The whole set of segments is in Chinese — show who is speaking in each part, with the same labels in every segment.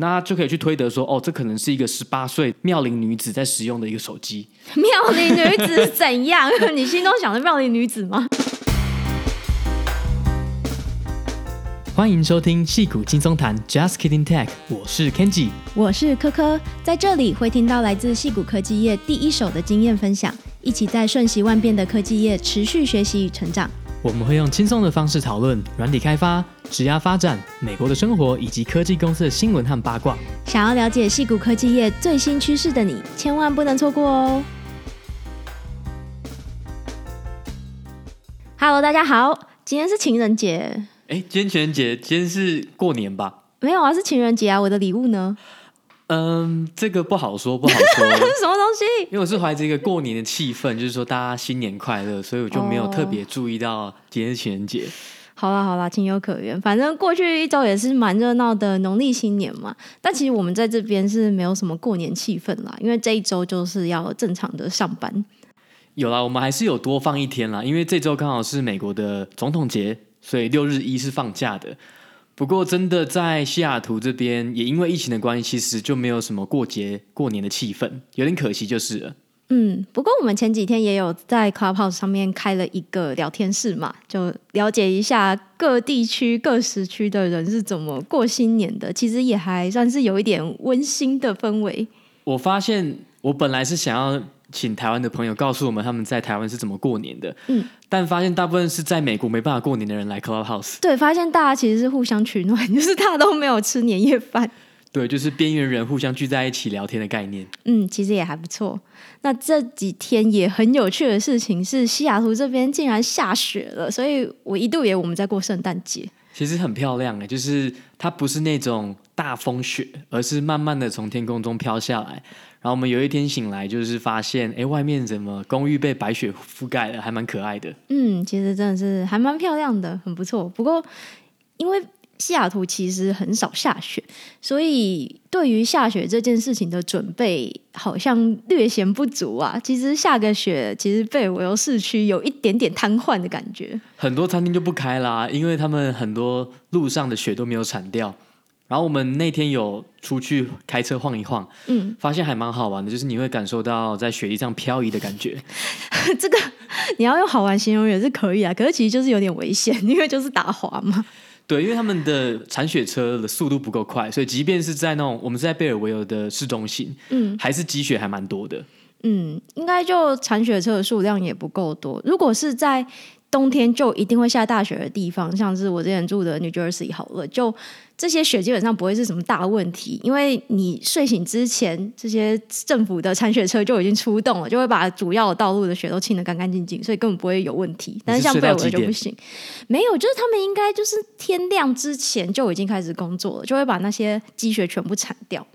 Speaker 1: 那就可以去推得说，哦，这可能是一个十八岁妙龄女子在使用的一个手机。
Speaker 2: 妙龄女子怎样？你心中想的妙龄女子吗？
Speaker 1: 欢迎收听戏骨轻松谈，Just Kidding Tech，我是 Kenji，
Speaker 2: 我是科科，在这里会听到来自戏骨科技业第一手的经验分享，一起在瞬息万变的科技业持续学习与成长。
Speaker 1: 我们会用轻松的方式讨论软体开发、职涯发展、美国的生活以及科技公司的新闻和八卦。
Speaker 2: 想要了解矽谷科技业最新趋势的你，千万不能错过哦！Hello，大家好，今天是情人节。
Speaker 1: 哎，今天情人节，今天是过年吧？
Speaker 2: 没有啊，是情人节啊！我的礼物呢？
Speaker 1: 嗯，这个不好说，不好说。
Speaker 2: 什么东西？
Speaker 1: 因为我是怀着一个过年的气氛，就是说大家新年快乐，所以我就没有特别注意到今天是情人节。
Speaker 2: 哦、好啦好啦，情有可原。反正过去一周也是蛮热闹的农历新年嘛。但其实我们在这边是没有什么过年气氛啦，因为这一周就是要正常的上班。
Speaker 1: 有啦，我们还是有多放一天啦，因为这周刚好是美国的总统节。所以六日一是放假的，不过真的在西雅图这边，也因为疫情的关系，其实就没有什么过节过年的气氛，有点可惜就是了。
Speaker 2: 嗯，不过我们前几天也有在 Clubhouse 上面开了一个聊天室嘛，就了解一下各地区各时区的人是怎么过新年的，其实也还算是有一点温馨的氛围。
Speaker 1: 我发现我本来是想要。请台湾的朋友告诉我们他们在台湾是怎么过年的，嗯，但发现大部分是在美国没办法过年的人来 Clubhouse，
Speaker 2: 对，发现大家其实是互相取暖，就是大家都没有吃年夜饭，
Speaker 1: 对，就是边缘人互相聚在一起聊天的概念，
Speaker 2: 嗯，其实也还不错。那这几天也很有趣的事情是，西雅图这边竟然下雪了，所以我一度以为我们在过圣诞节。
Speaker 1: 其实很漂亮诶，就是它不是那种大风雪，而是慢慢的从天空中飘下来。然后我们有一天醒来，就是发现，哎，外面怎么公寓被白雪覆盖了，还蛮可爱的。
Speaker 2: 嗯，其实真的是还蛮漂亮的，很不错。不过，因为西雅图其实很少下雪，所以对于下雪这件事情的准备好像略显不足啊。其实下个雪，其实贝尔维尤市区有一点点瘫痪的感觉。
Speaker 1: 很多餐厅就不开啦，因为他们很多路上的雪都没有铲掉。然后我们那天有出去开车晃一晃，嗯，发现还蛮好玩的，就是你会感受到在雪地上漂移的感觉。
Speaker 2: 这个你要用好玩形容也是可以啊，可是其实就是有点危险，因为就是打滑嘛。
Speaker 1: 对，因为他们的铲雪车的速度不够快，所以即便是在那种我们是在贝尔维尔的市中心，嗯，还是积雪还蛮多的。
Speaker 2: 嗯，应该就铲雪车的数量也不够多。如果是在冬天就一定会下大雪的地方，像是我之前住的 New Jersey 好了，就这些雪基本上不会是什么大问题，因为你睡醒之前，这些政府的铲雪车就已经出动了，就会把主要的道路的雪都清得干干净净，所以根本不会有问题。但是像贝尔就不行，没有，就是他们应该就是天亮之前就已经开始工作了，就会把那些积雪全部铲掉，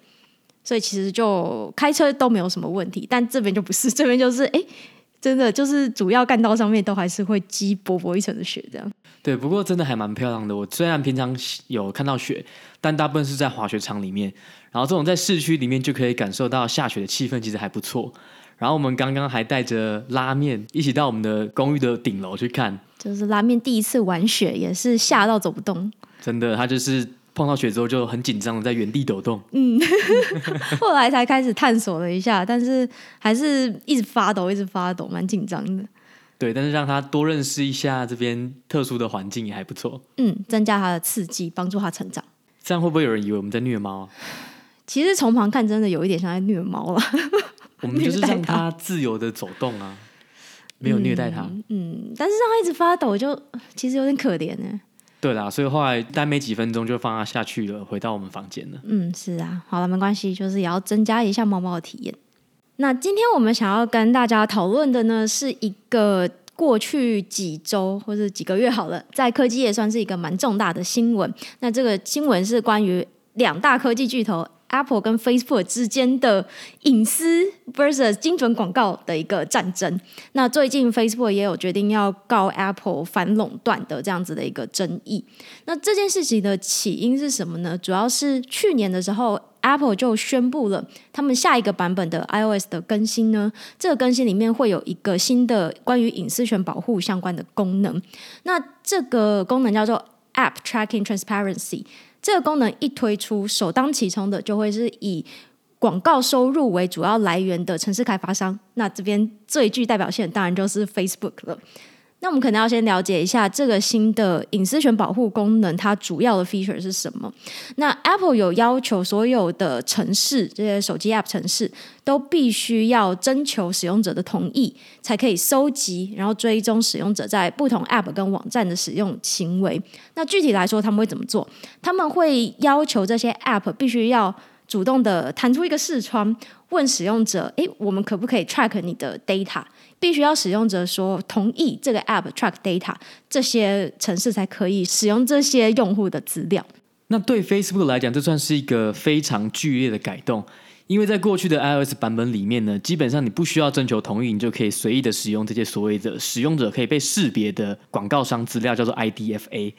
Speaker 2: 所以其实就开车都没有什么问题。但这边就不是，这边就是哎。诶真的就是主要干道上面都还是会积薄薄一层的雪，这样。对，
Speaker 1: 不过真的还蛮漂亮的。我虽然平常有看到雪，但大部分是在滑雪场里面。然后这种在市区里面就可以感受到下雪的气氛，其实还不错。然后我们刚刚还带着拉面一起到我们的公寓的顶楼去看，
Speaker 2: 就是拉面第一次玩雪，也是吓到走不动。
Speaker 1: 真的，他就是。碰到雪之后就很紧张的在原地抖动，
Speaker 2: 嗯，后来才开始探索了一下，但是还是一直发抖，一直发抖，蛮紧张的。
Speaker 1: 对，但是让他多认识一下这边特殊的环境也还不错，
Speaker 2: 嗯，增加他的刺激，帮助他成长。
Speaker 1: 这样会不会有人以为我们在虐猫啊？
Speaker 2: 其实从旁看真的有一点像在虐猫了。
Speaker 1: 我们就是让他自由的走动啊，没有虐待他。
Speaker 2: 嗯，嗯，但是让他一直发抖就其实有点可怜呢。
Speaker 1: 对啦，所以后来待没几分钟就放他下去了，回到我们房间了。
Speaker 2: 嗯，是啊，好了，没关系，就是也要增加一下猫猫的体验。那今天我们想要跟大家讨论的呢，是一个过去几周或者几个月好了，在科技业算是一个蛮重大的新闻。那这个新闻是关于两大科技巨头。Apple 跟 Facebook 之间的隐私 versus 精准广告的一个战争。那最近 Facebook 也有决定要告 Apple 反垄断的这样子的一个争议。那这件事情的起因是什么呢？主要是去年的时候，Apple 就宣布了他们下一个版本的 iOS 的更新呢，这个更新里面会有一个新的关于隐私权保护相关的功能。那这个功能叫做 App Tracking Transparency。这个功能一推出，首当其冲的就会是以广告收入为主要来源的城市开发商。那这边最具代表性当然就是 Facebook 了。那我们可能要先了解一下这个新的隐私权保护功能，它主要的 feature 是什么？那 Apple 有要求所有的城市，这些手机 App 城市都必须要征求使用者的同意，才可以搜集，然后追踪使用者在不同 App 跟网站的使用行为。那具体来说，他们会怎么做？他们会要求这些 App 必须要主动的弹出一个视窗，问使用者：“诶，我们可不可以 track 你的 data？” 必须要使用者说同意这个 app track data，这些城市才可以使用这些用户的资料。
Speaker 1: 那对 Facebook 来讲，这算是一个非常剧烈的改动，因为在过去的 iOS 版本里面呢，基本上你不需要征求同意，你就可以随意的使用这些所谓的使用者可以被识别的广告商资料，叫做 IDFA。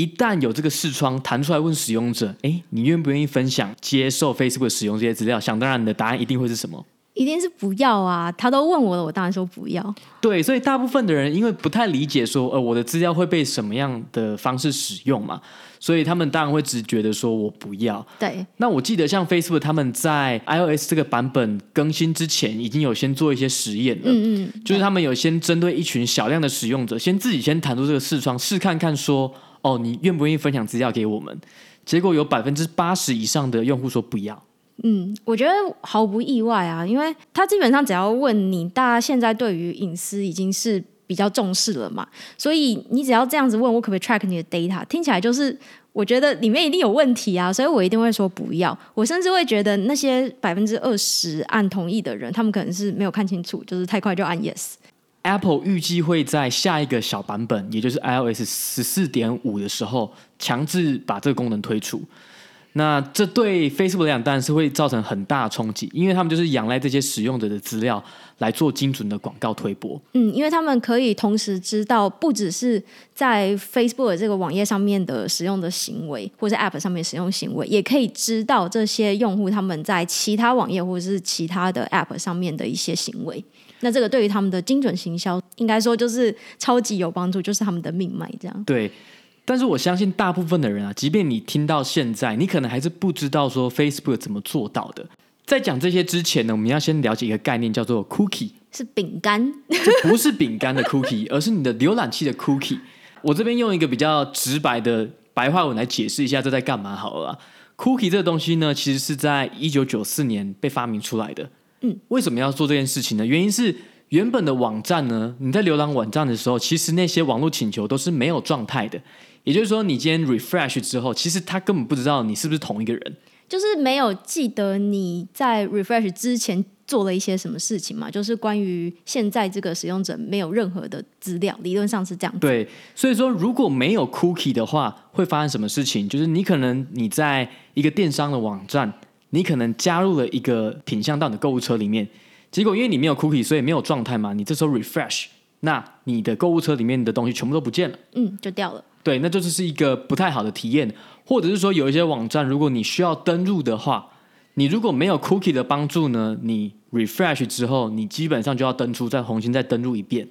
Speaker 1: 一旦有这个视窗弹出来问使用者，哎，你愿不愿意分享接受 Facebook 使用这些资料？想当然，你的答案一定会是什么？
Speaker 2: 一定是不要啊！他都问我了，我当然说不要。
Speaker 1: 对，所以大部分的人因为不太理解说，呃，我的资料会被什么样的方式使用嘛，所以他们当然会直觉的说我不要。
Speaker 2: 对。
Speaker 1: 那我记得像 Facebook 他们在 iOS 这个版本更新之前，已经有先做一些实验了。嗯嗯。就是他们有先针对一群小量的使用者，先自己先弹出这个视窗试看看，说，哦，你愿不愿意分享资料给我们？结果有百分之八十以上的用户说不要。
Speaker 2: 嗯，我觉得毫不意外啊，因为他基本上只要问你，大家现在对于隐私已经是比较重视了嘛，所以你只要这样子问我可不可以 track 你的 data，听起来就是我觉得里面一定有问题啊，所以我一定会说不要。我甚至会觉得那些百分之二十按同意的人，他们可能是没有看清楚，就是太快就按 yes。
Speaker 1: Apple 预计会在下一个小版本，也就是 iOS 十四点五的时候，强制把这个功能推出。那这对 Facebook 来讲当然是会造成很大的冲击，因为他们就是仰赖这些使用者的资料来做精准的广告推播。
Speaker 2: 嗯，因为他们可以同时知道，不只是在 Facebook 这个网页上面的使用的行为，或者 App 上面使用行为，也可以知道这些用户他们在其他网页或者是其他的 App 上面的一些行为。那这个对于他们的精准行销，应该说就是超级有帮助，就是他们的命脉。这样
Speaker 1: 对。但是我相信大部分的人啊，即便你听到现在，你可能还是不知道说 Facebook 怎么做到的。在讲这些之前呢，我们要先了解一个概念，叫做 cookie，
Speaker 2: 是饼干，
Speaker 1: 这不是饼干的 cookie，而是你的浏览器的 cookie。我这边用一个比较直白的白话文来解释一下这在干嘛好了。cookie 这个东西呢，其实是在一九九四年被发明出来的。嗯，为什么要做这件事情呢？原因是原本的网站呢，你在浏览网站的时候，其实那些网络请求都是没有状态的。也就是说，你今天 refresh 之后，其实他根本不知道你是不是同一个人，
Speaker 2: 就是没有记得你在 refresh 之前做了一些什么事情嘛？就是关于现在这个使用者没有任何的资料，理论上是这样子。
Speaker 1: 对，所以说如果没有 cookie 的话，会发生什么事情？就是你可能你在一个电商的网站，你可能加入了一个品相到你的购物车里面，结果因为你没有 cookie，所以没有状态嘛，你这时候 refresh，那你的购物车里面的东西全部都不见了，
Speaker 2: 嗯，就掉了。
Speaker 1: 对，那就是是一个不太好的体验，或者是说有一些网站，如果你需要登录的话，你如果没有 cookie 的帮助呢，你 refresh 之后，你基本上就要登出，再重新再登录一遍。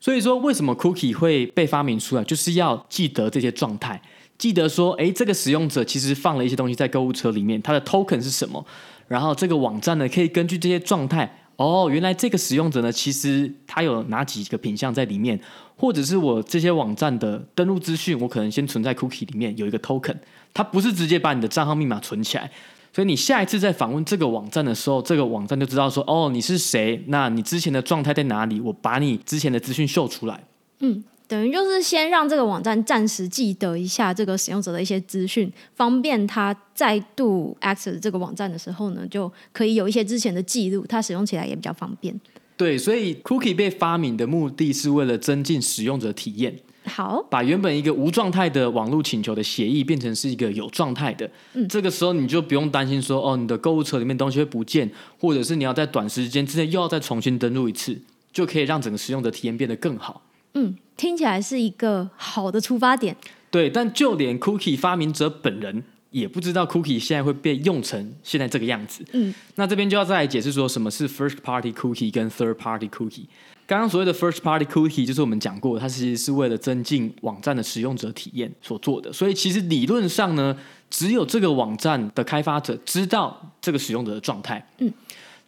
Speaker 1: 所以说，为什么 cookie 会被发明出来，就是要记得这些状态，记得说，哎，这个使用者其实放了一些东西在购物车里面，它的 token 是什么，然后这个网站呢，可以根据这些状态。哦，原来这个使用者呢，其实他有哪几个品项在里面，或者是我这些网站的登录资讯，我可能先存在 cookie 里面有一个 token，它不是直接把你的账号密码存起来，所以你下一次再访问这个网站的时候，这个网站就知道说，哦，你是谁，那你之前的状态在哪里，我把你之前的资讯秀出来。嗯。
Speaker 2: 等于就是先让这个网站暂时记得一下这个使用者的一些资讯，方便他再度 access 这个网站的时候呢，就可以有一些之前的记录，他使用起来也比较方便。
Speaker 1: 对，所以 cookie 被发明的目的是为了增进使用者体验，
Speaker 2: 好，
Speaker 1: 把原本一个无状态的网络请求的协议变成是一个有状态的。嗯，这个时候你就不用担心说，哦，你的购物车里面东西会不见，或者是你要在短时间之内又要再重新登录一次，就可以让整个使用者体验变得更好。
Speaker 2: 嗯，听起来是一个好的出发点。
Speaker 1: 对，但就连 Cookie 发明者本人也不知道 Cookie 现在会被用成现在这个样子。嗯，那这边就要再来解释说什么是 First Party Cookie 跟 Third Party Cookie。刚刚所谓的 first party cookie 就是我们讲过，它其实是为了增进网站的使用者体验所做的。所以其实理论上呢，只有这个网站的开发者知道这个使用者的状态。嗯。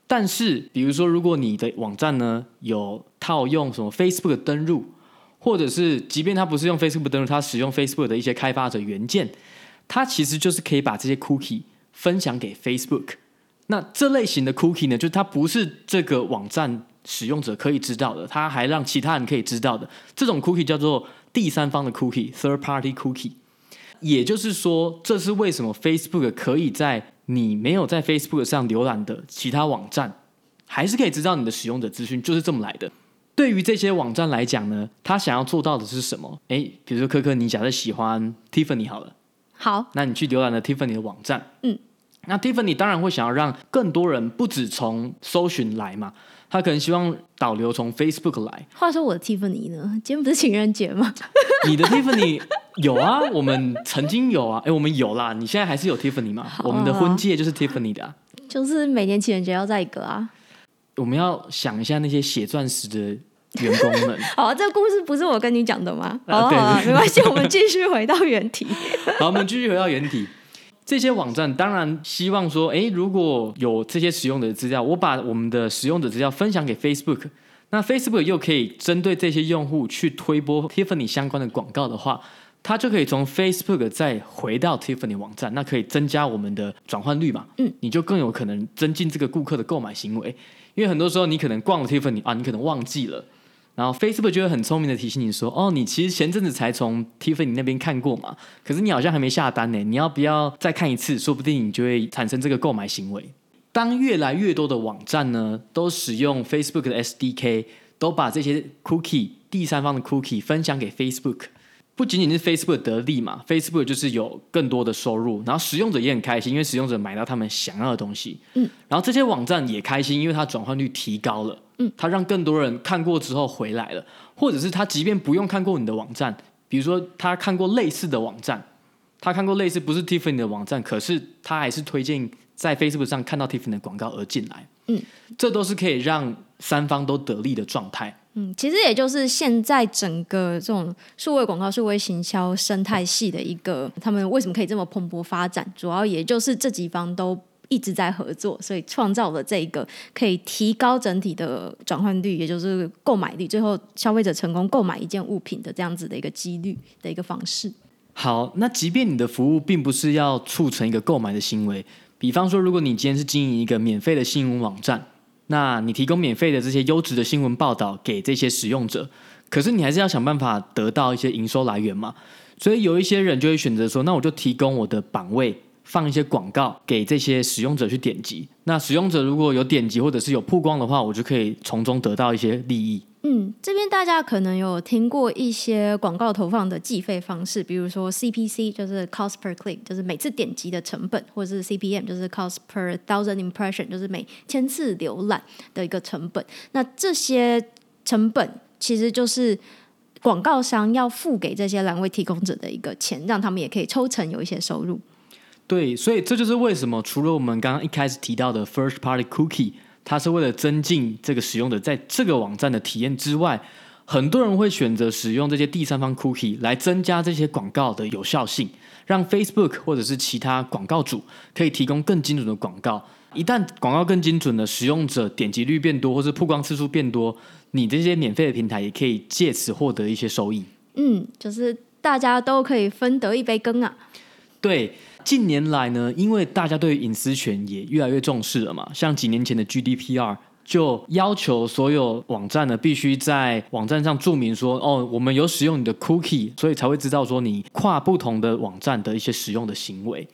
Speaker 1: 但是，比如说，如果你的网站呢有套用什么 Facebook 登录，或者是即便它不是用 Facebook 登录，它使用 Facebook 的一些开发者元件，它其实就是可以把这些 cookie 分享给 Facebook。那这类型的 cookie 呢，就是它不是这个网站。使用者可以知道的，它还让其他人可以知道的，这种 cookie 叫做第三方的 cookie（third party cookie）。也就是说，这是为什么 Facebook 可以在你没有在 Facebook 上浏览的其他网站，还是可以知道你的使用者资讯，就是这么来的。对于这些网站来讲呢，他想要做到的是什么？诶，比如说科科，你假设喜欢 Tiffany 好了，
Speaker 2: 好，
Speaker 1: 那你去浏览了 Tiffany 的网站，
Speaker 2: 嗯，
Speaker 1: 那 Tiffany 当然会想要让更多人不止从搜寻来嘛。他可能希望导流从 Facebook 来。
Speaker 2: 话说我的 Tiffany 呢？今天不是情人节吗？
Speaker 1: 你的 Tiffany 有啊，我们曾经有啊，哎，我们有啦。你现在还是有 Tiffany 吗？啊、我们的婚戒就是 Tiffany 的、啊，
Speaker 2: 就是每年情人节要再一个啊。
Speaker 1: 我们要想一下那些写钻石的员工们。
Speaker 2: 好，这个故事不是我跟你讲的吗？好啊，没关系，我们继续回到原题。
Speaker 1: 好，我们继续回到原题。这些网站当然希望说，诶，如果有这些使用者的资料，我把我们的使用者资料分享给 Facebook，那 Facebook 又可以针对这些用户去推播 Tiffany 相关的广告的话，它就可以从 Facebook 再回到 Tiffany 网站，那可以增加我们的转换率嘛？嗯，你就更有可能增进这个顾客的购买行为，因为很多时候你可能逛了 Tiffany 啊，你可能忘记了。然后 Facebook 就会很聪明的提醒你说：“哦，你其实前阵子才从 Tiffany 那边看过嘛，可是你好像还没下单呢，你要不要再看一次？说不定你就会产生这个购买行为。”当越来越多的网站呢，都使用 Facebook 的 SDK，都把这些 Cookie 第三方的 Cookie 分享给 Facebook。不仅仅是 Facebook 得利嘛，Facebook 就是有更多的收入，然后使用者也很开心，因为使用者买到他们想要的东西。嗯，然后这些网站也开心，因为它转换率提高了。嗯，它让更多人看过之后回来了，或者是他即便不用看过你的网站，比如说他看过类似的网站，他看过类似不是 Tiffany 的网站，可是他还是推荐在 Facebook 上看到 Tiffany 的广告而进来。嗯，这都是可以让三方都得利的状态。
Speaker 2: 嗯，其实也就是现在整个这种数位广告、数位行销生态系的一个，他们为什么可以这么蓬勃发展？主要也就是这几方都一直在合作，所以创造了这个可以提高整体的转换率，也就是购买率，最后消费者成功购买一件物品的这样子的一个几率的一个方式。
Speaker 1: 好，那即便你的服务并不是要促成一个购买的行为，比方说，如果你今天是经营一个免费的新闻网站。那你提供免费的这些优质的新闻报道给这些使用者，可是你还是要想办法得到一些营收来源嘛。所以有一些人就会选择说，那我就提供我的版位，放一些广告给这些使用者去点击。那使用者如果有点击或者是有曝光的话，我就可以从中得到一些利益。
Speaker 2: 嗯，这边大家可能有听过一些广告投放的计费方式，比如说 CPC 就是 cost per click，就是每次点击的成本，或者是 CPM 就是 cost per thousand impression，就是每千次浏览的一个成本。那这些成本其实就是广告商要付给这些栏位提供者的一个钱，让他们也可以抽成有一些收入。
Speaker 1: 对，所以这就是为什么除了我们刚刚一开始提到的 first party cookie。它是为了增进这个使用者在这个网站的体验之外，很多人会选择使用这些第三方 cookie 来增加这些广告的有效性，让 Facebook 或者是其他广告主可以提供更精准的广告。一旦广告更精准的使用者点击率变多，或是曝光次数变多，你这些免费的平台也可以借此获得一些收益。
Speaker 2: 嗯，就是大家都可以分得一杯羹啊。
Speaker 1: 对。近年来呢，因为大家对隐私权也越来越重视了嘛，像几年前的 GDPR 就要求所有网站呢必须在网站上注明说，哦，我们有使用你的 cookie，所以才会知道说你跨不同的网站的一些使用的行为。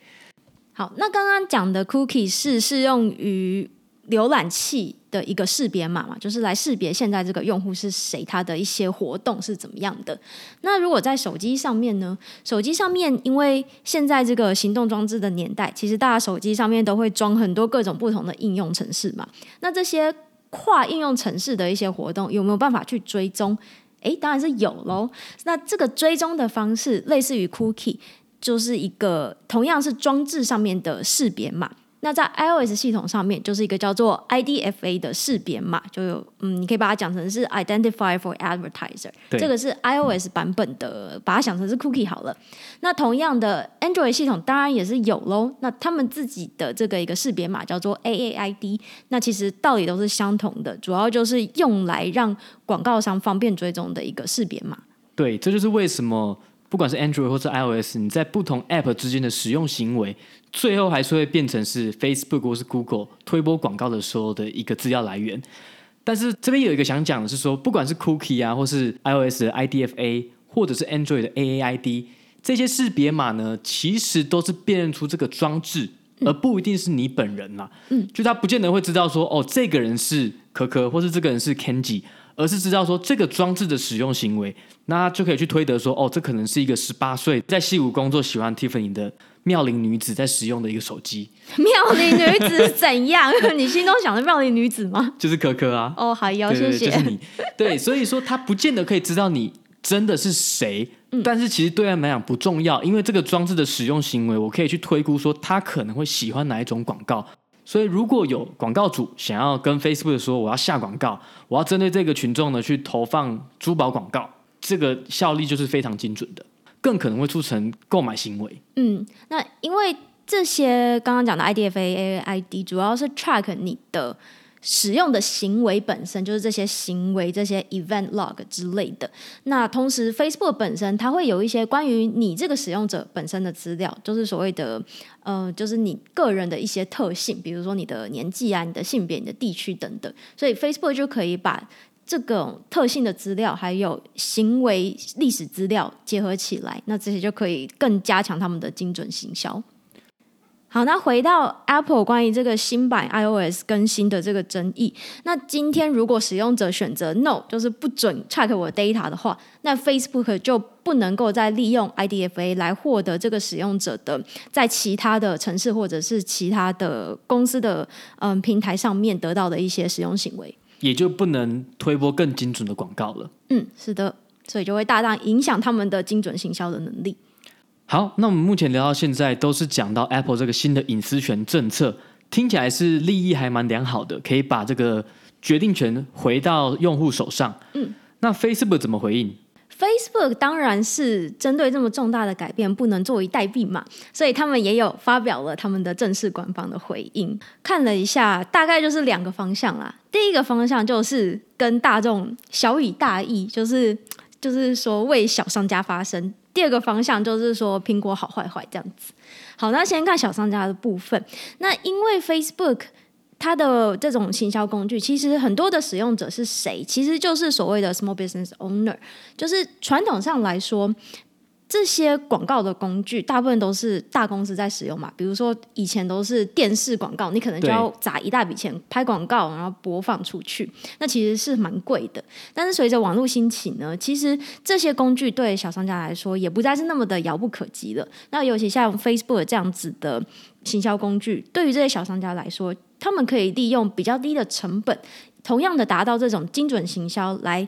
Speaker 2: 好，那刚刚讲的 cookie 是适用于浏览器的一个识别码嘛，就是来识别现在这个用户是谁，他的一些活动是怎么样的。那如果在手机上面呢？手机上面，因为现在这个行动装置的年代，其实大家手机上面都会装很多各种不同的应用程式嘛。那这些跨应用程式的一些活动，有没有办法去追踪？诶，当然是有喽。那这个追踪的方式，类似于 cookie，就是一个同样是装置上面的识别码。那在 iOS 系统上面，就是一个叫做 IDFA 的识别码，就有嗯，你可以把它讲成是 Identifier for Advertiser。这个是 iOS 版本的，把它想成是 Cookie 好了。那同样的 Android 系统当然也是有喽。那他们自己的这个一个识别码叫做 AAID。那其实道理都是相同的，主要就是用来让广告商方便追踪的一个识别码。
Speaker 1: 对，这就是为什么。不管是 Android 或是 iOS，你在不同 App 之间的使用行为，最后还是会变成是 Facebook 或是 Google 推播广告的时候的一个资料来源。但是这边有一个想讲的是说，不管是 Cookie 啊，或是 iOS 的 IDFA，或者是 Android 的 AAID，这些识别码呢，其实都是辨认出这个装置，而不一定是你本人啦。嗯，就他不见得会知道说，哦，这个人是可可，或是这个人是 Kenji。而是知道说这个装置的使用行为，那就可以去推得说，哦，这可能是一个十八岁在西武工作、喜欢 Tiffany 的妙龄女子在使用的一个手机。
Speaker 2: 妙龄女子怎样？你心中想的妙龄女子吗？
Speaker 1: 就是可可啊。
Speaker 2: 哦，好，谢谢。
Speaker 1: 就是你。对，所以说他不见得可以知道你真的是谁，嗯、但是其实对他们来讲不重要，因为这个装置的使用行为，我可以去推估说他可能会喜欢哪一种广告。所以，如果有广告主想要跟 Facebook 说，我要下广告，我要针对这个群众呢去投放珠宝广告，这个效力就是非常精准的，更可能会促成购买行为。
Speaker 2: 嗯，那因为这些刚刚讲的 IDFAAID 主要是 track 你的。使用的行为本身就是这些行为，这些 event log 之类的。那同时，Facebook 本身它会有一些关于你这个使用者本身的资料，就是所谓的呃，就是你个人的一些特性，比如说你的年纪啊、你的性别、你的地区等等。所以 Facebook 就可以把这个特性的资料还有行为历史资料结合起来，那这些就可以更加强他们的精准行销。好，那回到 Apple 关于这个新版 iOS 更新的这个争议，那今天如果使用者选择 No，就是不准 check 我的 data 的话，那 Facebook 就不能够再利用 IDFA 来获得这个使用者的在其他的城市或者是其他的公司的嗯平台上面得到的一些使用行为，
Speaker 1: 也就不能推播更精准的广告了。
Speaker 2: 嗯，是的，所以就会大大影响他们的精准行销的能力。
Speaker 1: 好，那我们目前聊到现在都是讲到 Apple 这个新的隐私权政策，听起来是利益还蛮良好的，可以把这个决定权回到用户手上。嗯，那 Facebook 怎么回应
Speaker 2: ？Facebook 当然是针对这么重大的改变，不能坐以待毙嘛，所以他们也有发表了他们的正式官方的回应。看了一下，大概就是两个方向啦。第一个方向就是跟大众小以大义，就是就是说为小商家发声。第二个方向就是说苹果好坏坏这样子。好，那先看小商家的部分。那因为 Facebook 它的这种行销工具，其实很多的使用者是谁？其实就是所谓的 Small Business Owner，就是传统上来说。这些广告的工具大部分都是大公司在使用嘛，比如说以前都是电视广告，你可能就要砸一大笔钱拍广告，然后播放出去，那其实是蛮贵的。但是随着网络兴起呢，其实这些工具对小商家来说也不再是那么的遥不可及了。那尤其像 Facebook 这样子的行销工具，对于这些小商家来说，他们可以利用比较低的成本，同样的达到这种精准行销来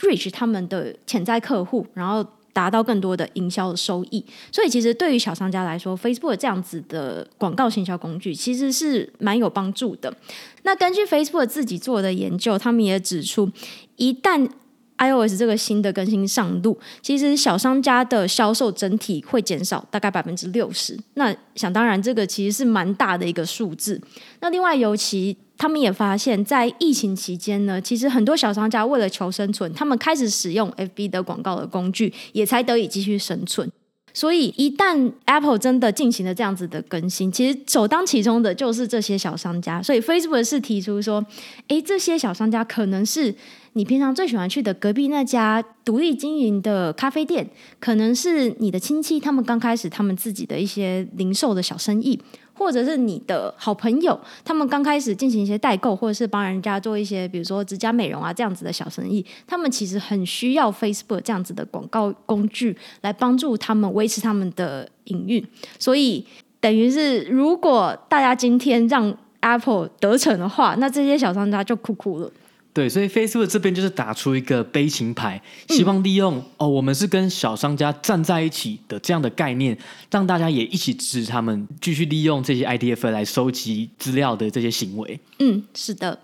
Speaker 2: reach 他们的潜在客户，然后。达到更多的营销收益，所以其实对于小商家来说，Facebook 这样子的广告行销工具其实是蛮有帮助的。那根据 Facebook 自己做的研究，他们也指出，一旦 iOS 这个新的更新上路，其实小商家的销售整体会减少大概百分之六十。那想当然，这个其实是蛮大的一个数字。那另外，尤其他们也发现，在疫情期间呢，其实很多小商家为了求生存，他们开始使用 FB 的广告的工具，也才得以继续生存。所以，一旦 Apple 真的进行了这样子的更新，其实首当其冲的就是这些小商家。所以，Facebook 是提出说，诶，这些小商家可能是你平常最喜欢去的隔壁那家独立经营的咖啡店，可能是你的亲戚，他们刚开始他们自己的一些零售的小生意。或者是你的好朋友，他们刚开始进行一些代购，或者是帮人家做一些，比如说指甲美容啊这样子的小生意，他们其实很需要 Facebook 这样子的广告工具来帮助他们维持他们的营运。所以等于是，如果大家今天让 Apple 得逞的话，那这些小商家就哭哭了。
Speaker 1: 对，所以 Facebook 这边就是打出一个悲情牌，希望利用、嗯、哦，我们是跟小商家站在一起的这样的概念，让大家也一起支持他们继续利用这些 IDFA 来收集资料的这些行为。
Speaker 2: 嗯，是的。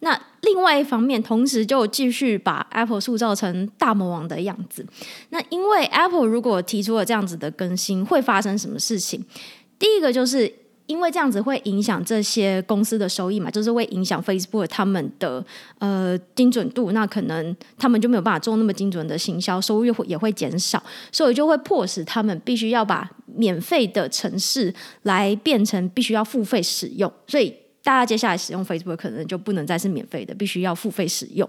Speaker 2: 那另外一方面，同时就继续把 Apple 塑造成大魔王的样子。那因为 Apple 如果提出了这样子的更新，会发生什么事情？第一个就是。因为这样子会影响这些公司的收益嘛，就是会影响 Facebook 他们的呃精准度，那可能他们就没有办法做那么精准的行销，收入会也会减少，所以就会迫使他们必须要把免费的城市来变成必须要付费使用，所以大家接下来使用 Facebook 可能就不能再是免费的，必须要付费使用。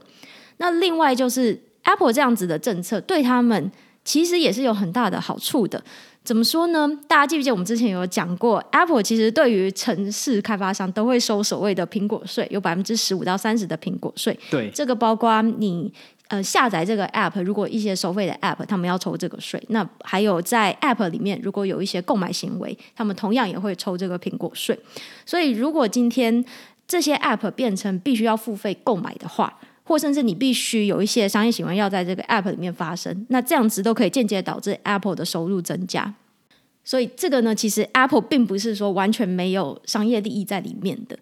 Speaker 2: 那另外就是 Apple 这样子的政策对他们其实也是有很大的好处的。怎么说呢？大家记不记得我们之前有讲过，Apple 其实对于城市开发商都会收所谓的苹果税，有百分之十五到三十的苹果税。
Speaker 1: 对，
Speaker 2: 这个包括你呃下载这个 App，如果一些收费的 App，他们要抽这个税。那还有在 App 里面，如果有一些购买行为，他们同样也会抽这个苹果税。所以，如果今天这些 App 变成必须要付费购买的话，或甚至你必须有一些商业行为要在这个 App 里面发生，那这样子都可以间接导致 Apple 的收入增加。所以这个呢，其实 Apple 并不是说完全没有商业利益在里面的。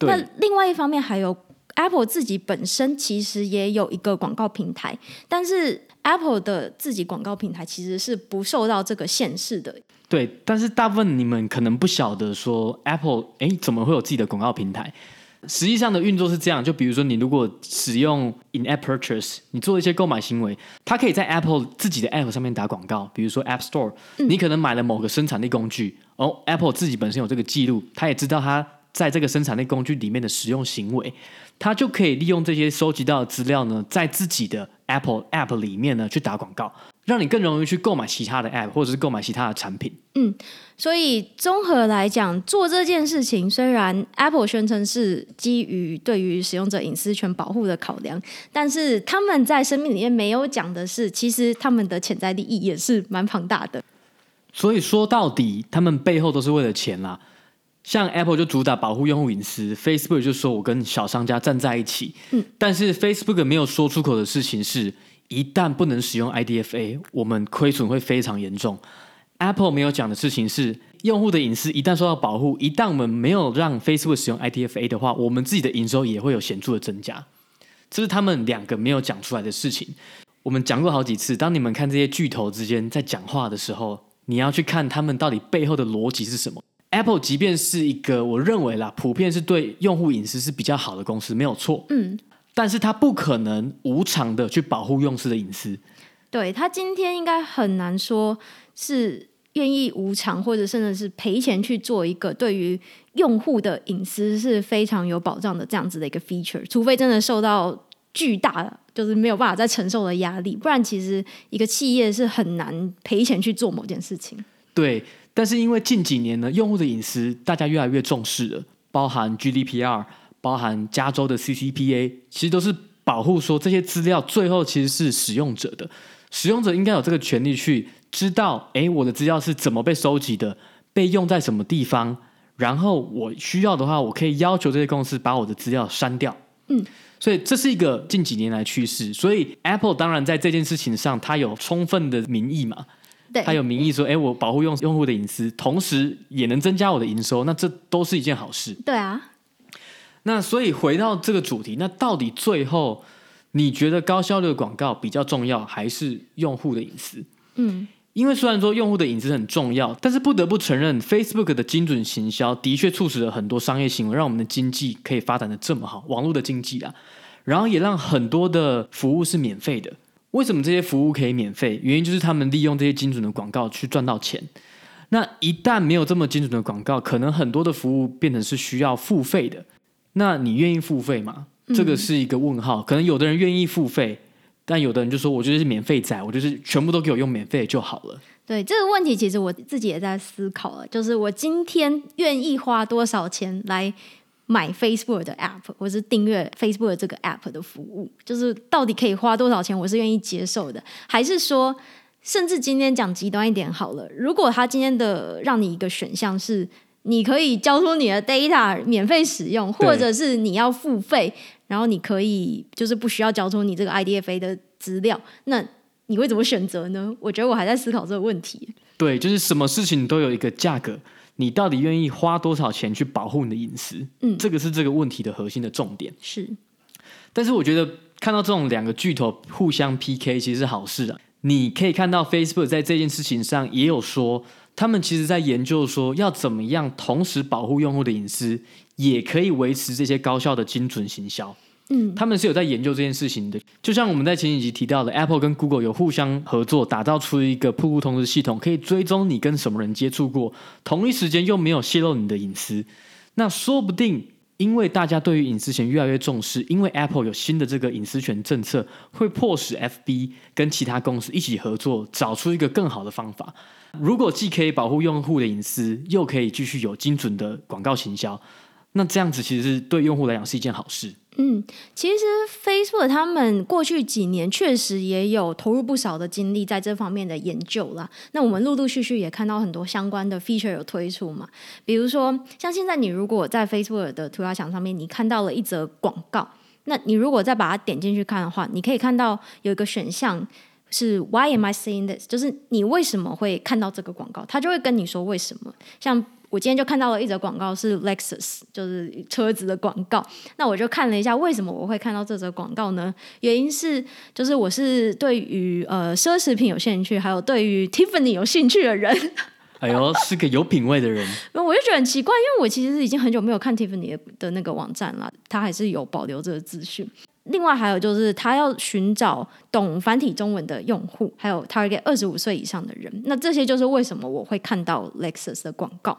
Speaker 2: 那另外一方面，还有 Apple 自己本身其实也有一个广告平台，但是 Apple 的自己广告平台其实是不受到这个限制的。
Speaker 1: 对，但是大部分你们可能不晓得说 Apple，哎，怎么会有自己的广告平台？实际上的运作是这样，就比如说你如果使用 in-app purchase，你做一些购买行为，它可以在 Apple 自己的 App 上面打广告，比如说 App Store，你可能买了某个生产力工具，哦，Apple 自己本身有这个记录，它也知道它在这个生产力工具里面的使用行为，它就可以利用这些收集到的资料呢，在自己的 Apple App 里面呢去打广告。让你更容易去购买其他的 App，或者是购买其他的产品。
Speaker 2: 嗯，所以综合来讲，做这件事情虽然 Apple 宣称是基于对于使用者隐私权保护的考量，但是他们在声明里面没有讲的是，其实他们的潜在利益也是蛮庞大的。
Speaker 1: 所以说到底，他们背后都是为了钱啦。像 Apple 就主打保护用户隐私，Facebook 就说我跟小商家站在一起。嗯，但是 Facebook 没有说出口的事情是。一旦不能使用 IDFA，我们亏损会非常严重。Apple 没有讲的事情是，用户的隐私一旦受到保护，一旦我们没有让 Facebook 使用 IDFA 的话，我们自己的营收也会有显著的增加。这是他们两个没有讲出来的事情。我们讲过好几次，当你们看这些巨头之间在讲话的时候，你要去看他们到底背后的逻辑是什么。Apple 即便是一个我认为啦，普遍是对用户隐私是比较好的公司，没有错。嗯。但是他不可能无偿的去保护用户的隐私。
Speaker 2: 对，他今天应该很难说是愿意无偿或者甚至是赔钱去做一个对于用户的隐私是非常有保障的这样子的一个 feature，除非真的受到巨大的就是没有办法再承受的压力，不然其实一个企业是很难赔钱去做某件事情。
Speaker 1: 对，但是因为近几年呢，用户的隐私大家越来越重视了，包含 GDPR。包含加州的 CCPA，其实都是保护说这些资料最后其实是使用者的，使用者应该有这个权利去知道，哎，我的资料是怎么被收集的，被用在什么地方，然后我需要的话，我可以要求这些公司把我的资料删掉。嗯，所以这是一个近几年来趋势，所以 Apple 当然在这件事情上，它有充分的民意嘛，
Speaker 2: 对，
Speaker 1: 它有名义说，哎，我保护用用户的隐私，同时也能增加我的营收，那这都是一件好事。
Speaker 2: 对啊。
Speaker 1: 那所以回到这个主题，那到底最后你觉得高效率的广告比较重要，还是用户的隐私？嗯，因为虽然说用户的隐私很重要，但是不得不承认，Facebook 的精准行销的确促使了很多商业行为，让我们的经济可以发展的这么好，网络的经济啊，然后也让很多的服务是免费的。为什么这些服务可以免费？原因就是他们利用这些精准的广告去赚到钱。那一旦没有这么精准的广告，可能很多的服务变成是需要付费的。那你愿意付费吗？这个是一个问号。嗯、可能有的人愿意付费，但有的人就说：“我就是免费仔，我就是全部都给我用免费就好了。”
Speaker 2: 对这个问题，其实我自己也在思考了。就是我今天愿意花多少钱来买 Facebook 的 App，或是订阅 Facebook 这个 App 的服务，就是到底可以花多少钱，我是愿意接受的，还是说，甚至今天讲极端一点好了，如果他今天的让你一个选项是。你可以交出你的 data 免费使用，或者是你要付费，然后你可以就是不需要交出你这个 IDFA 的资料，那你会怎么选择呢？我觉得我还在思考这个问题。
Speaker 1: 对，就是什么事情都有一个价格，你到底愿意花多少钱去保护你的隐私？嗯，这个是这个问题的核心的重点。
Speaker 2: 是，
Speaker 1: 但是我觉得看到这种两个巨头互相 PK 其实是好事啊。你可以看到 Facebook 在这件事情上也有说。他们其实在研究说，要怎么样同时保护用户的隐私，也可以维持这些高效的精准行销。嗯，他们是有在研究这件事情的。就像我们在前几集提到的，Apple 跟 Google 有互相合作，打造出一个瀑布通知系统，可以追踪你跟什么人接触过，同一时间又没有泄露你的隐私。那说不定，因为大家对于隐私权越来越重视，因为 Apple 有新的这个隐私权政策，会迫使 FB 跟其他公司一起合作，找出一个更好的方法。如果既可以保护用户的隐私，又可以继续有精准的广告行销，那这样子其实是对用户来讲是一件好事。
Speaker 2: 嗯，其实 Facebook 他们过去几年确实也有投入不少的精力在这方面的研究啦。那我们陆陆续续也看到很多相关的 feature 有推出嘛，比如说像现在你如果在 Facebook 的涂鸦墙上面你看到了一则广告，那你如果再把它点进去看的话，你可以看到有一个选项。是 Why am I seeing this？就是你为什么会看到这个广告？他就会跟你说为什么。像我今天就看到了一则广告，是 Lexus，就是车子的广告。那我就看了一下，为什么我会看到这则广告呢？原因是，就是我是对于呃奢侈品有兴趣，还有对于 Tiffany 有兴趣的人。
Speaker 1: 哎呦，是个有品味的人。
Speaker 2: 我就觉得很奇怪，因为我其实已经很久没有看 Tiffany 的那个网站了，他还是有保留这个资讯。另外还有就是，他要寻找懂繁体中文的用户，还有 target 二十五岁以上的人。那这些就是为什么我会看到 Lexus 的广告。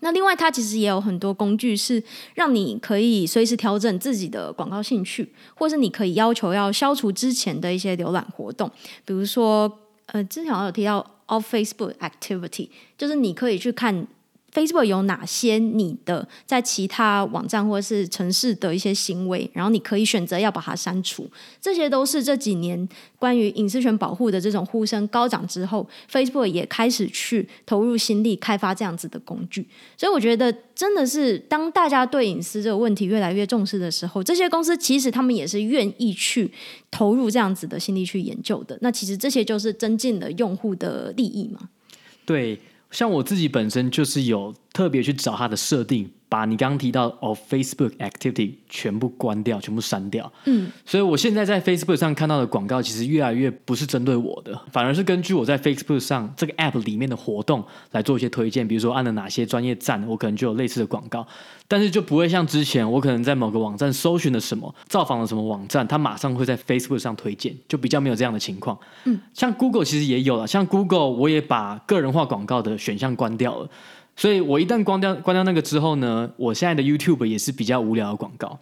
Speaker 2: 那另外，它其实也有很多工具，是让你可以随时调整自己的广告兴趣，或是你可以要求要消除之前的一些浏览活动。比如说，呃，之前好像有提到 Off Facebook Activity，就是你可以去看。 Facebook 有哪些你的在其他网站或者是城市的一些行为，然后你可以选择要把它删除，这些都是这几年关于隐私权保护的这种呼声高涨之后，Facebook 也开始去投入心力开发这样子的工具。所以我觉得真的是当大家对隐私这个问题越来越重视的时候，这些公司其实他们也是愿意去投入这样子的心力去研究的。那其实这些就是增进了用户的利益嘛？
Speaker 1: 对。像我自己本身就是有特别去找它的设定。把你刚刚提到 of Facebook activity 全部关掉，全部删掉。嗯，所以我现在在 Facebook 上看到的广告，其实越来越不是针对我的，反而是根据我在 Facebook 上这个 app 里面的活动来做一些推荐。比如说按了哪些专业站，我可能就有类似的广告。但是就不会像之前，我可能在某个网站搜寻了什么，造访了什么网站，它马上会在 Facebook 上推荐，就比较没有这样的情况。嗯，像 Google 其实也有了，像 Google 我也把个人化广告的选项关掉了。所以我一旦关掉关掉那个之后呢，我现在的 YouTube 也是比较无聊的广告，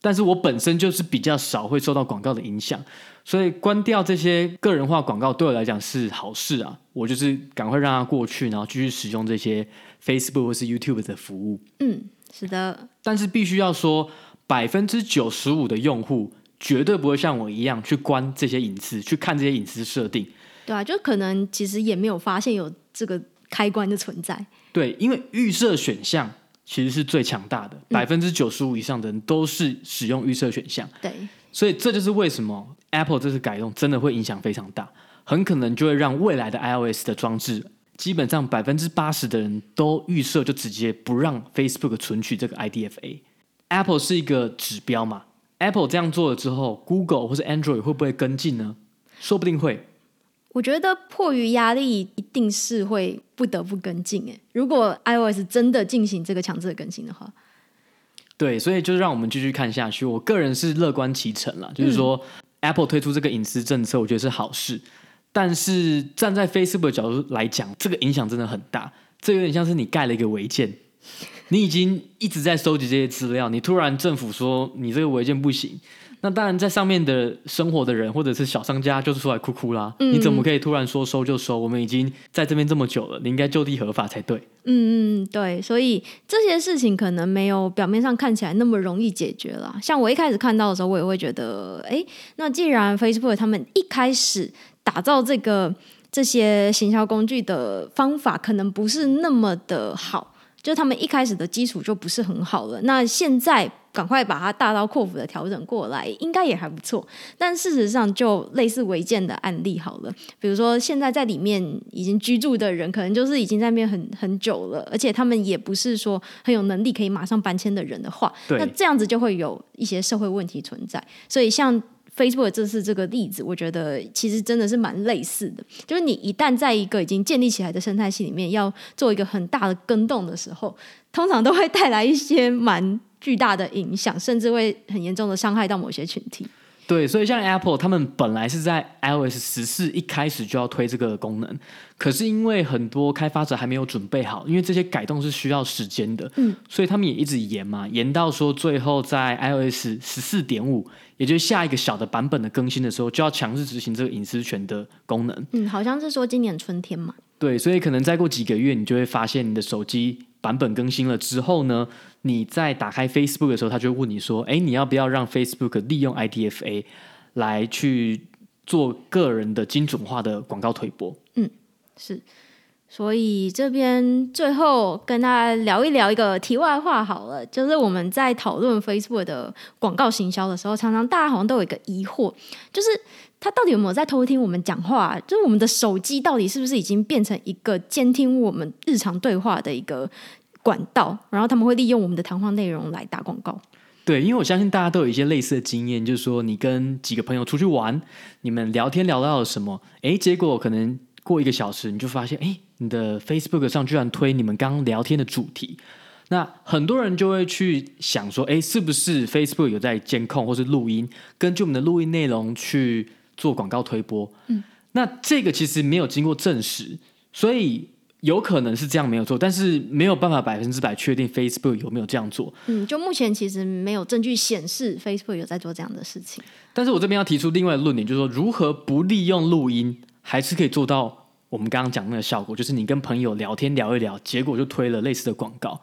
Speaker 1: 但是我本身就是比较少会受到广告的影响，所以关掉这些个人化广告对我来讲是好事啊。我就是赶快让它过去，然后继续使用这些 Facebook 或是 YouTube 的服务。
Speaker 2: 嗯，是的。
Speaker 1: 但是必须要说，百分之九十五的用户绝对不会像我一样去关这些隐私，去看这些隐私设定。
Speaker 2: 对啊，就可能其实也没有发现有这个开关的存在。
Speaker 1: 对，因为预设选项其实是最强大的，百分之九十五以上的人都是使用预设选项。
Speaker 2: 对，
Speaker 1: 所以这就是为什么 Apple 这次改动真的会影响非常大，很可能就会让未来的 iOS 的装置，基本上百分之八十的人都预设就直接不让 Facebook 存取这个 IDFA。Apple 是一个指标嘛，Apple 这样做了之后，Google 或是 Android 会不会跟进呢？说不定会。
Speaker 2: 我觉得迫于压力，一定是会不得不跟进。诶，如果 iOS 真的进行这个强制的更新的话，
Speaker 1: 对，所以就是让我们继续看下去。我个人是乐观其成了，就是说、嗯、Apple 推出这个隐私政策，我觉得是好事。但是站在 Facebook 的角度来讲，这个影响真的很大。这有点像是你盖了一个违建，你已经一直在收集这些资料，你突然政府说你这个违建不行。那当然，在上面的生活的人或者是小商家就是出来哭哭啦。嗯、你怎么可以突然说收就收？我们已经在这边这么久了，你应该就地合法才对。
Speaker 2: 嗯嗯，对。所以这些事情可能没有表面上看起来那么容易解决啦。像我一开始看到的时候，我也会觉得，哎，那既然 Facebook 他们一开始打造这个这些行销工具的方法可能不是那么的好。就他们一开始的基础就不是很好了。那现在赶快把它大刀阔斧的调整过来，应该也还不错。但事实上，就类似违建的案例好了，比如说现在在里面已经居住的人，可能就是已经在那边很很久了，而且他们也不是说很有能力可以马上搬迁的人的
Speaker 1: 话，
Speaker 2: 那这样子就会有一些社会问题存在。所以像。Facebook 这次这个例子，我觉得其实真的是蛮类似的。就是你一旦在一个已经建立起来的生态系里面，要做一个很大的更动的时候，通常都会带来一些蛮巨大的影响，甚至会很严重的伤害到某些群体。
Speaker 1: 对，所以像 Apple，他们本来是在 iOS 十四一开始就要推这个功能，可是因为很多开发者还没有准备好，因为这些改动是需要时间的，嗯，所以他们也一直延嘛，延到说最后在 iOS 十四点五，也就是下一个小的版本的更新的时候，就要强制执行这个隐私权的功能。
Speaker 2: 嗯，好像是说今年春天嘛。
Speaker 1: 对，所以可能再过几个月，你就会发现你的手机版本更新了之后呢，你在打开 Facebook 的时候，他就问你说：“哎，你要不要让 Facebook 利用 IDFA 来去做个人的精准化的广告推播？”
Speaker 2: 嗯，是。所以这边最后跟大家聊一聊一个题外话好了，就是我们在讨论 Facebook 的广告行销的时候，常常大家好像都有一个疑惑，就是他到底有没有在偷听我们讲话？就是我们的手机到底是不是已经变成一个监听我们日常对话的一个？管道，然后他们会利用我们的谈话内容来打广告。
Speaker 1: 对，因为我相信大家都有一些类似的经验，就是说你跟几个朋友出去玩，你们聊天聊到了什么？哎，结果可能过一个小时，你就发现，哎，你的 Facebook 上居然推你们刚刚聊天的主题。那很多人就会去想说，哎，是不是 Facebook 有在监控或是录音，根据我们的录音内容去做广告推播？嗯，那这个其实没有经过证实，所以。有可能是这样没有错，但是没有办法百分之百确定 Facebook 有没有这样做。
Speaker 2: 嗯，就目前其实没有证据显示 Facebook 有在做这样的事情。
Speaker 1: 但是我这边要提出另外的论点，就是说如何不利用录音，还是可以做到我们刚刚讲的那个效果，就是你跟朋友聊天聊一聊，结果就推了类似的广告。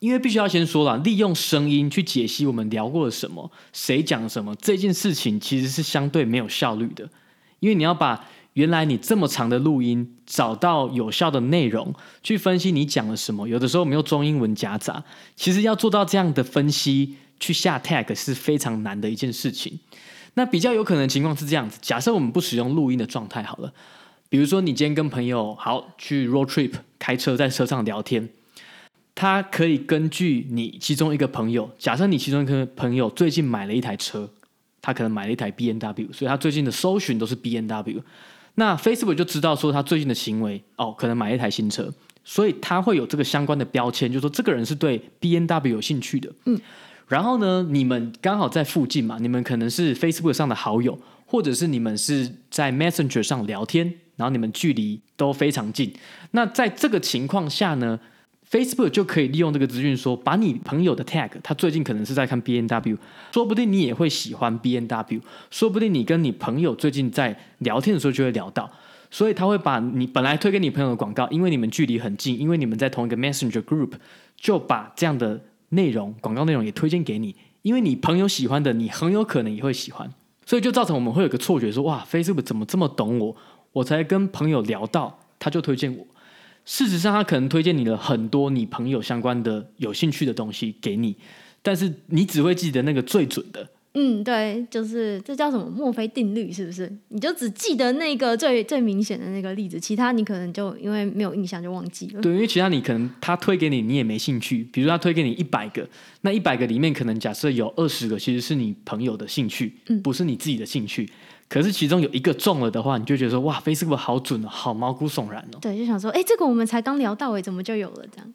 Speaker 1: 因为必须要先说了，利用声音去解析我们聊过了什么，谁讲什么，这件事情其实是相对没有效率的，因为你要把。原来你这么长的录音，找到有效的内容去分析你讲了什么，有的时候没有中英文夹杂，其实要做到这样的分析去下 tag 是非常难的一件事情。那比较有可能的情况是这样子：假设我们不使用录音的状态好了，比如说你今天跟朋友好去 road trip 开车，在车上聊天，他可以根据你其中一个朋友，假设你其中一个朋友最近买了一台车，他可能买了一台 B N W，所以他最近的搜寻都是 B N W。那 Facebook 就知道说他最近的行为哦，可能买一台新车，所以他会有这个相关的标签，就是说这个人是对 B N W 有兴趣的。嗯，然后呢，你们刚好在附近嘛，你们可能是 Facebook 上的好友，或者是你们是在 Messenger 上聊天，然后你们距离都非常近。那在这个情况下呢，Facebook 就可以利用这个资讯说，把你朋友的 tag，他最近可能是在看 B N W，说不定你也会喜欢 B N W，说不定你跟你朋友最近在聊天的时候就会聊到，所以他会把你本来推给你朋友的广告，因为你们距离很近，因为你们在同一个 Messenger group，就把这样的内容广告内容也推荐给你，因为你朋友喜欢的，你很有可能也会喜欢，所以就造成我们会有个错觉说，哇，Facebook 怎么这么懂我，我才跟朋友聊到，他就推荐我。事实上，他可能推荐你了很多你朋友相关的有兴趣的东西给你，但是你只会记得那个最准的。
Speaker 2: 嗯，对，就是这叫什么墨菲定律，是不是？你就只记得那个最最明显的那个例子，其他你可能就因为没有印象就忘记了。
Speaker 1: 对，因为其他你可能他推给你，你也没兴趣。比如他推给你一百个，那一百个里面可能假设有二十个其实是你朋友的兴趣，嗯，不是你自己的兴趣。可是其中有一个中了的话，你就觉得说哇，Facebook 好准哦，好毛骨悚然哦。
Speaker 2: 对，就想说，哎，这个我们才刚聊到，哎，怎么就有了这样？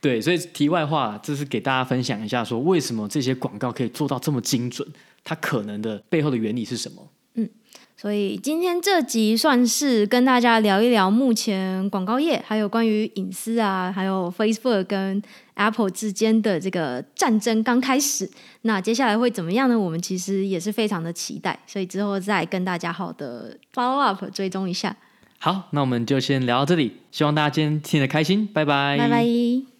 Speaker 1: 对，所以题外话，这是给大家分享一下，说为什么这些广告可以做到这么精准，它可能的背后的原理是什么？
Speaker 2: 嗯。所以今天这集算是跟大家聊一聊目前广告业，还有关于隐私啊，还有 Facebook 跟 Apple 之间的这个战争刚开始。那接下来会怎么样呢？我们其实也是非常的期待，所以之后再跟大家好的 follow up 追踪一下。
Speaker 1: 好，那我们就先聊到这里，希望大家今天听得开心，拜拜，
Speaker 2: 拜拜。